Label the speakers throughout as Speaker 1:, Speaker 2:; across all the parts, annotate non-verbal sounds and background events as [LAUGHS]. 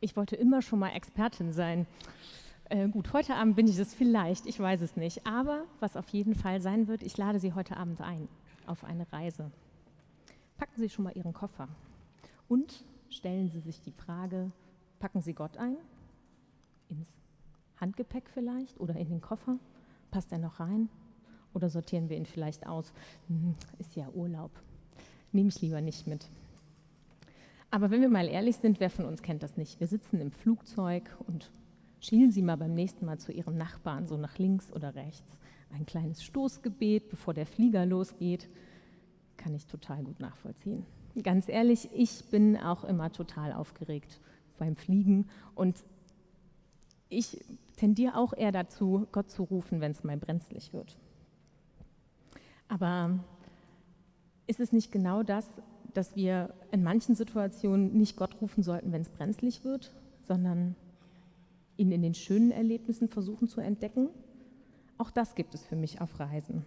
Speaker 1: Ich wollte immer schon mal Expertin sein. Äh, gut, heute Abend bin ich es vielleicht, ich weiß es nicht. Aber was auf jeden Fall sein wird, ich lade Sie heute Abend ein auf eine Reise. Packen Sie schon mal Ihren Koffer und stellen Sie sich die Frage, packen Sie Gott ein? Ins Handgepäck vielleicht oder in den Koffer? Passt er noch rein? Oder sortieren wir ihn vielleicht aus? Hm, ist ja Urlaub. Nehme ich lieber nicht mit. Aber wenn wir mal ehrlich sind, wer von uns kennt das nicht? Wir sitzen im Flugzeug und schielen Sie mal beim nächsten Mal zu Ihrem Nachbarn so nach links oder rechts. Ein kleines Stoßgebet, bevor der Flieger losgeht, kann ich total gut nachvollziehen. Ganz ehrlich, ich bin auch immer total aufgeregt beim Fliegen und ich tendiere auch eher dazu, Gott zu rufen, wenn es mal brenzlig wird. Aber ist es nicht genau das, dass wir in manchen Situationen nicht Gott rufen sollten, wenn es brenzlig wird, sondern ihn in den schönen Erlebnissen versuchen zu entdecken? Auch das gibt es für mich auf Reisen.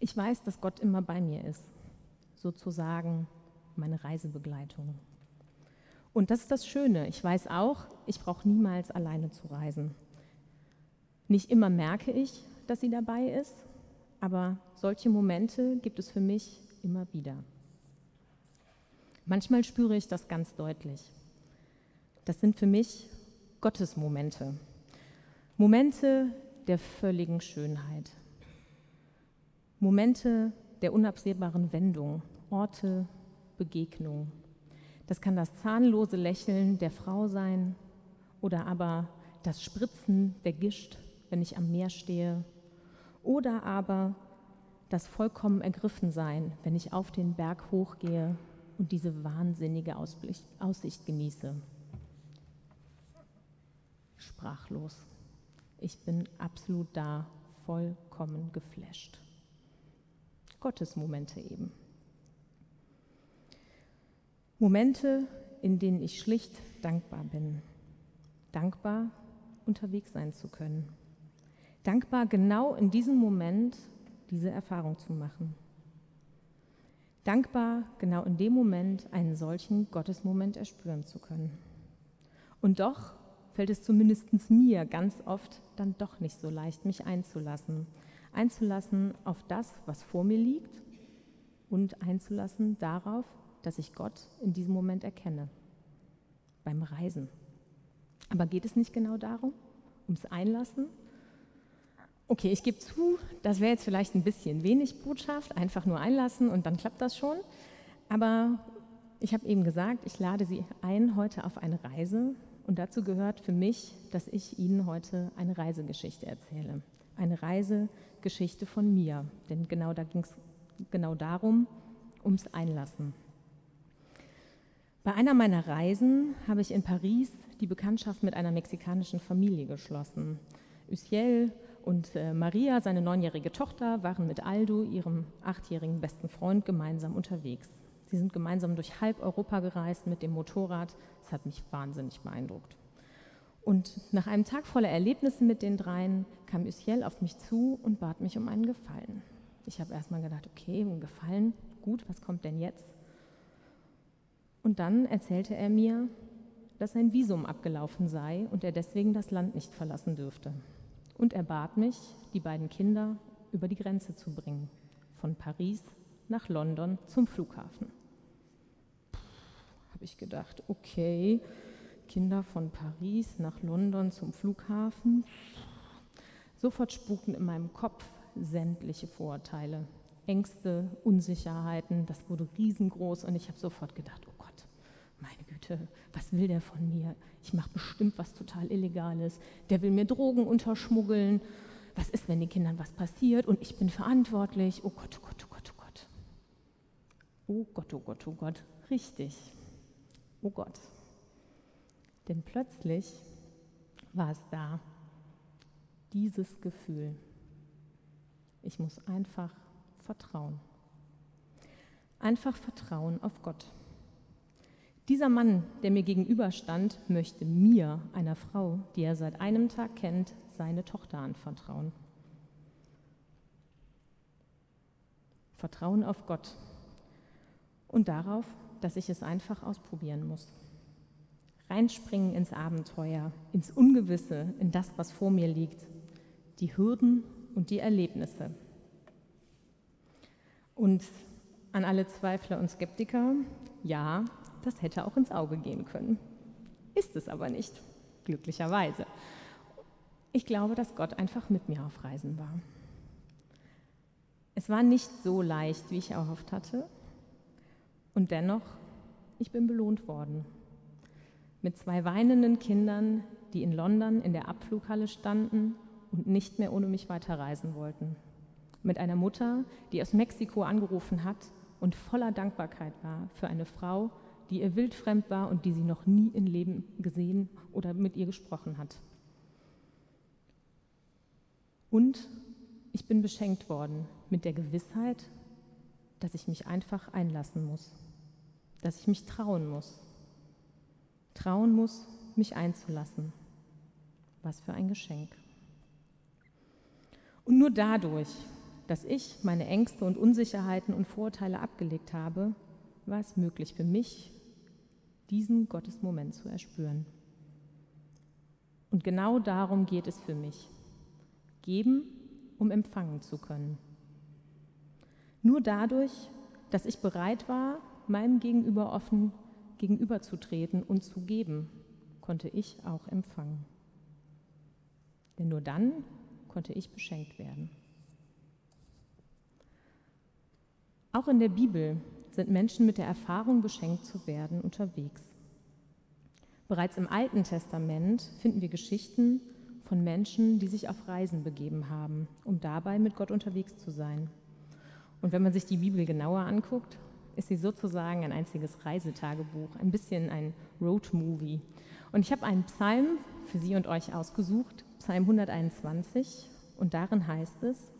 Speaker 1: Ich weiß, dass Gott immer bei mir ist, sozusagen meine Reisebegleitung. Und das ist das Schöne. Ich weiß auch, ich brauche niemals alleine zu reisen. Nicht immer merke ich, dass sie dabei ist, aber solche Momente gibt es für mich immer wieder. Manchmal spüre ich das ganz deutlich. Das sind für mich Gottes Momente. Der völligen Schönheit. Momente der unabsehbaren Wendung, Orte, Begegnung. Das kann das zahnlose Lächeln der Frau sein oder aber das Spritzen der Gischt, wenn ich am Meer stehe. Oder aber das vollkommen ergriffen sein, wenn ich auf den Berg hochgehe und diese wahnsinnige Aussicht genieße. Sprachlos. Ich bin absolut da, vollkommen geflasht. Gottes Momente eben. Momente, in denen ich schlicht dankbar bin. Dankbar, unterwegs sein zu können. Dankbar, genau in diesem Moment diese Erfahrung zu machen. Dankbar, genau in dem Moment einen solchen Gottesmoment erspüren zu können. Und doch fällt es zumindest mir ganz oft dann doch nicht so leicht, mich einzulassen. Einzulassen auf das, was vor mir liegt und einzulassen darauf, dass ich Gott in diesem Moment erkenne. Beim Reisen. Aber geht es nicht genau darum? Ums Einlassen? Okay, ich gebe zu, das wäre jetzt vielleicht ein bisschen wenig Botschaft, einfach nur einlassen und dann klappt das schon. Aber ich habe eben gesagt, ich lade Sie ein heute auf eine Reise und dazu gehört für mich, dass ich Ihnen heute eine Reisegeschichte erzähle. Eine Reisegeschichte von mir, denn genau da ging es genau darum, ums Einlassen. Bei einer meiner Reisen habe ich in Paris die Bekanntschaft mit einer mexikanischen Familie geschlossen. Uciel und äh, Maria, seine neunjährige Tochter, waren mit Aldo, ihrem achtjährigen besten Freund, gemeinsam unterwegs. Sie sind gemeinsam durch halb Europa gereist mit dem Motorrad. Das hat mich wahnsinnig beeindruckt. Und nach einem Tag voller Erlebnisse mit den dreien kam Uciel auf mich zu und bat mich um einen Gefallen. Ich habe erstmal gedacht, okay, ein Gefallen, gut, was kommt denn jetzt? Und dann erzählte er mir, dass sein Visum abgelaufen sei und er deswegen das Land nicht verlassen dürfte. Und er bat mich, die beiden Kinder über die Grenze zu bringen, von Paris nach London zum Flughafen. Habe ich gedacht, okay, Kinder von Paris nach London zum Flughafen. Sofort spukten in meinem Kopf sämtliche Vorurteile, Ängste, Unsicherheiten. Das wurde riesengroß und ich habe sofort gedacht, meine Güte, was will der von mir? Ich mache bestimmt was total Illegales. Der will mir Drogen unterschmuggeln. Was ist, wenn den Kindern was passiert und ich bin verantwortlich? Oh Gott, oh Gott, oh Gott, oh Gott. Oh Gott, oh Gott, oh Gott. Richtig. Oh Gott. Denn plötzlich war es da, dieses Gefühl. Ich muss einfach vertrauen. Einfach vertrauen auf Gott. Dieser Mann, der mir gegenüberstand, möchte mir, einer Frau, die er seit einem Tag kennt, seine Tochter anvertrauen. Vertrauen auf Gott und darauf, dass ich es einfach ausprobieren muss. reinspringen ins Abenteuer, ins Ungewisse, in das, was vor mir liegt, die Hürden und die Erlebnisse. Und an alle Zweifler und Skeptiker, ja, das hätte auch ins Auge gehen können. Ist es aber nicht, glücklicherweise. Ich glaube, dass Gott einfach mit mir auf Reisen war. Es war nicht so leicht, wie ich erhofft hatte. Und dennoch, ich bin belohnt worden. Mit zwei weinenden Kindern, die in London in der Abflughalle standen und nicht mehr ohne mich weiterreisen wollten. Mit einer Mutter, die aus Mexiko angerufen hat und voller Dankbarkeit war für eine Frau, die ihr wildfremd war und die sie noch nie im Leben gesehen oder mit ihr gesprochen hat. Und ich bin beschenkt worden mit der Gewissheit, dass ich mich einfach einlassen muss, dass ich mich trauen muss, trauen muss, mich einzulassen. Was für ein Geschenk. Und nur dadurch, dass ich meine Ängste und Unsicherheiten und Vorurteile abgelegt habe, war es möglich für mich, diesen Gottesmoment zu erspüren. Und genau darum geht es für mich. Geben um empfangen zu können. Nur dadurch, dass ich bereit war, meinem Gegenüber offen gegenüberzutreten und zu geben, konnte ich auch empfangen. Denn nur dann konnte ich beschenkt werden. Auch in der Bibel sind Menschen mit der Erfahrung, beschenkt zu werden, unterwegs. Bereits im Alten Testament finden wir Geschichten von Menschen, die sich auf Reisen begeben haben, um dabei mit Gott unterwegs zu sein. Und wenn man sich die Bibel genauer anguckt, ist sie sozusagen ein einziges Reisetagebuch, ein bisschen ein Roadmovie. Und ich habe einen Psalm für Sie und euch ausgesucht, Psalm 121, und darin heißt es,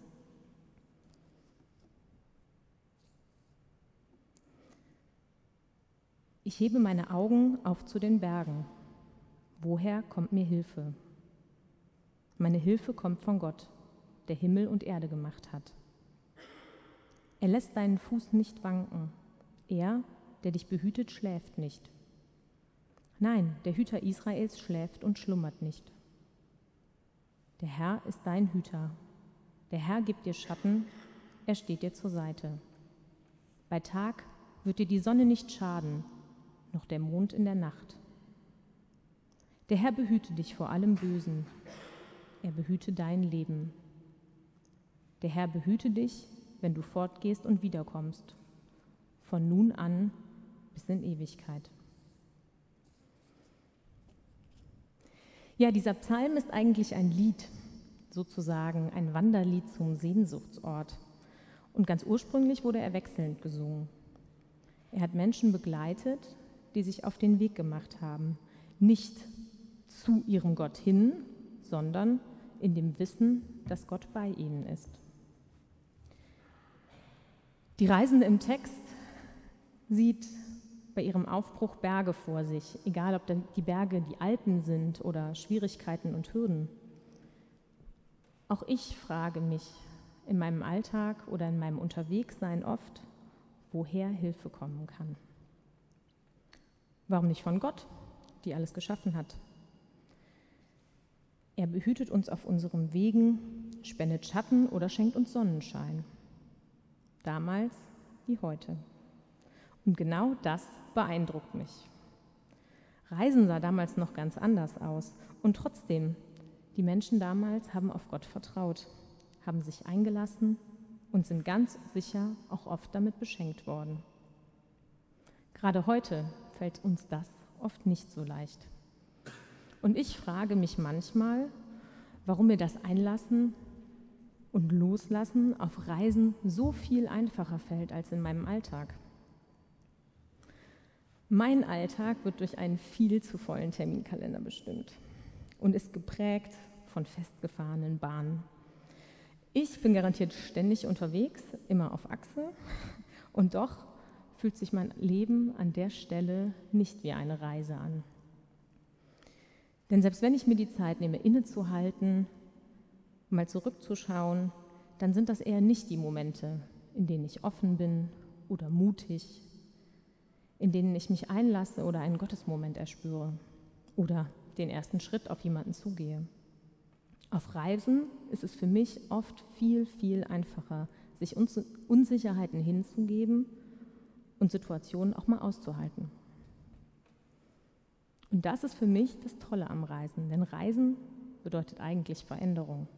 Speaker 1: Ich hebe meine Augen auf zu den Bergen. Woher kommt mir Hilfe? Meine Hilfe kommt von Gott, der Himmel und Erde gemacht hat. Er lässt deinen Fuß nicht wanken. Er, der dich behütet, schläft nicht. Nein, der Hüter Israels schläft und schlummert nicht. Der Herr ist dein Hüter. Der Herr gibt dir Schatten, er steht dir zur Seite. Bei Tag wird dir die Sonne nicht schaden, noch der Mond in der Nacht. Der Herr behüte dich vor allem Bösen, er behüte dein Leben. Der Herr behüte dich, wenn du fortgehst und wiederkommst, von nun an bis in Ewigkeit. Ja, dieser Psalm ist eigentlich ein Lied, sozusagen ein Wanderlied zum Sehnsuchtsort. Und ganz ursprünglich wurde er wechselnd gesungen. Er hat Menschen begleitet, die sich auf den Weg gemacht haben, nicht zu ihrem Gott hin, sondern in dem Wissen, dass Gott bei ihnen ist. Die Reisende im Text sieht bei ihrem Aufbruch Berge vor sich, egal ob die Berge die Alpen sind oder Schwierigkeiten und Hürden. Auch ich frage mich in meinem Alltag oder in meinem Unterwegssein oft, woher Hilfe kommen kann. Warum nicht von Gott, die alles geschaffen hat? Er behütet uns auf unseren Wegen, spendet Schatten oder schenkt uns Sonnenschein. Damals wie heute. Und genau das beeindruckt mich. Reisen sah damals noch ganz anders aus. Und trotzdem, die Menschen damals haben auf Gott vertraut, haben sich eingelassen und sind ganz sicher auch oft damit beschenkt worden. Gerade heute fällt uns das oft nicht so leicht. Und ich frage mich manchmal, warum mir das Einlassen und Loslassen auf Reisen so viel einfacher fällt als in meinem Alltag. Mein Alltag wird durch einen viel zu vollen Terminkalender bestimmt und ist geprägt von festgefahrenen Bahnen. Ich bin garantiert ständig unterwegs, immer auf Achse, und doch fühlt sich mein Leben an der Stelle nicht wie eine Reise an. Denn selbst wenn ich mir die Zeit nehme, innezuhalten, mal zurückzuschauen, dann sind das eher nicht die Momente, in denen ich offen bin oder mutig, in denen ich mich einlasse oder einen Gottesmoment erspüre. oder den ersten Schritt auf jemanden zugehe. Auf Reisen ist es für mich oft viel, viel einfacher, sich Unsicherheiten hinzugeben und Situationen auch mal auszuhalten. Und das ist für mich das Tolle am Reisen, denn Reisen bedeutet eigentlich Veränderung.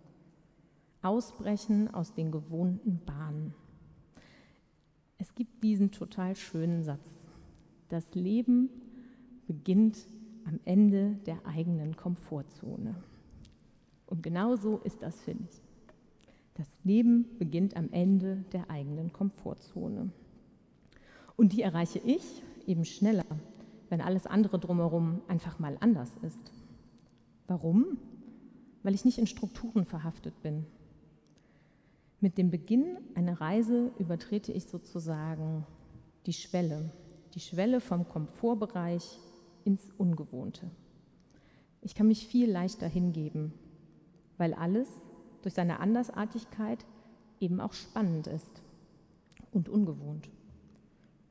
Speaker 1: Ausbrechen aus den gewohnten Bahnen. Es gibt diesen total schönen Satz. Das Leben beginnt am Ende der eigenen Komfortzone. Und genau so ist das, finde ich. Das Leben beginnt am Ende der eigenen Komfortzone. Und die erreiche ich eben schneller, wenn alles andere drumherum einfach mal anders ist. Warum? Weil ich nicht in Strukturen verhaftet bin. Mit dem Beginn einer Reise übertrete ich sozusagen die Schwelle, die Schwelle vom Komfortbereich ins Ungewohnte. Ich kann mich viel leichter hingeben, weil alles durch seine Andersartigkeit eben auch spannend ist und ungewohnt.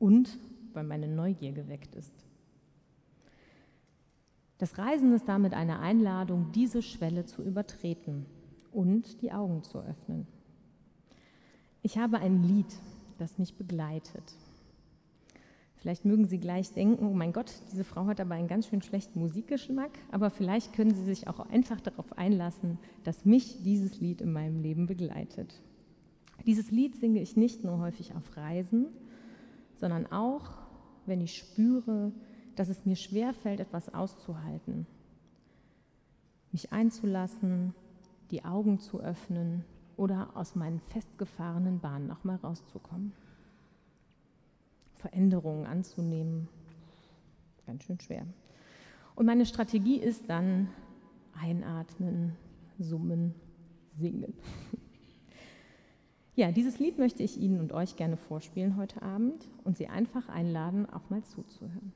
Speaker 1: Und weil meine Neugier geweckt ist. Das Reisen ist damit eine Einladung, diese Schwelle zu übertreten und die Augen zu öffnen. Ich habe ein Lied, das mich begleitet. Vielleicht mögen Sie gleich denken, oh mein Gott, diese Frau hat aber einen ganz schön schlechten Musikgeschmack, aber vielleicht können Sie sich auch einfach darauf einlassen, dass mich dieses Lied in meinem Leben begleitet. Dieses Lied singe ich nicht nur häufig auf Reisen, sondern auch, wenn ich spüre, dass es mir schwerfällt, etwas auszuhalten, mich einzulassen, die Augen zu öffnen oder aus meinen festgefahrenen Bahnen nochmal rauszukommen. Veränderungen anzunehmen. Ganz schön schwer. Und meine Strategie ist dann einatmen, summen, singen. [LAUGHS] Ja, dieses Lied möchte ich Ihnen und euch gerne vorspielen heute Abend und Sie einfach einladen, auch mal zuzuhören.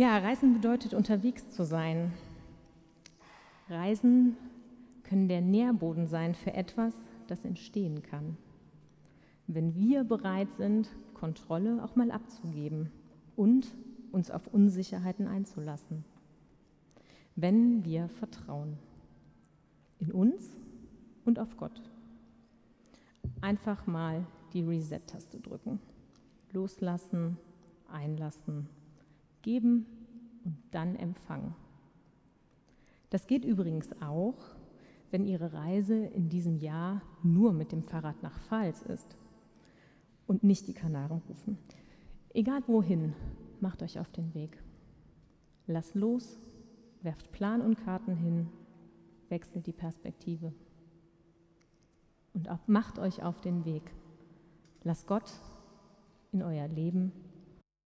Speaker 1: Ja, Reisen bedeutet unterwegs zu sein. Reisen können der Nährboden sein für etwas, das entstehen kann. Wenn wir bereit sind, Kontrolle auch mal abzugeben und uns auf Unsicherheiten einzulassen. Wenn wir vertrauen. In uns und auf Gott. Einfach mal die Reset-Taste drücken. Loslassen, einlassen, geben und dann empfangen. Das geht übrigens auch, wenn Ihre Reise in diesem Jahr nur mit dem Fahrrad nach Pfalz ist und nicht die Kanaren rufen. Egal wohin, macht euch auf den Weg. Lasst los, werft Plan und Karten hin, wechselt die Perspektive und macht euch auf den Weg. Lasst Gott in euer Leben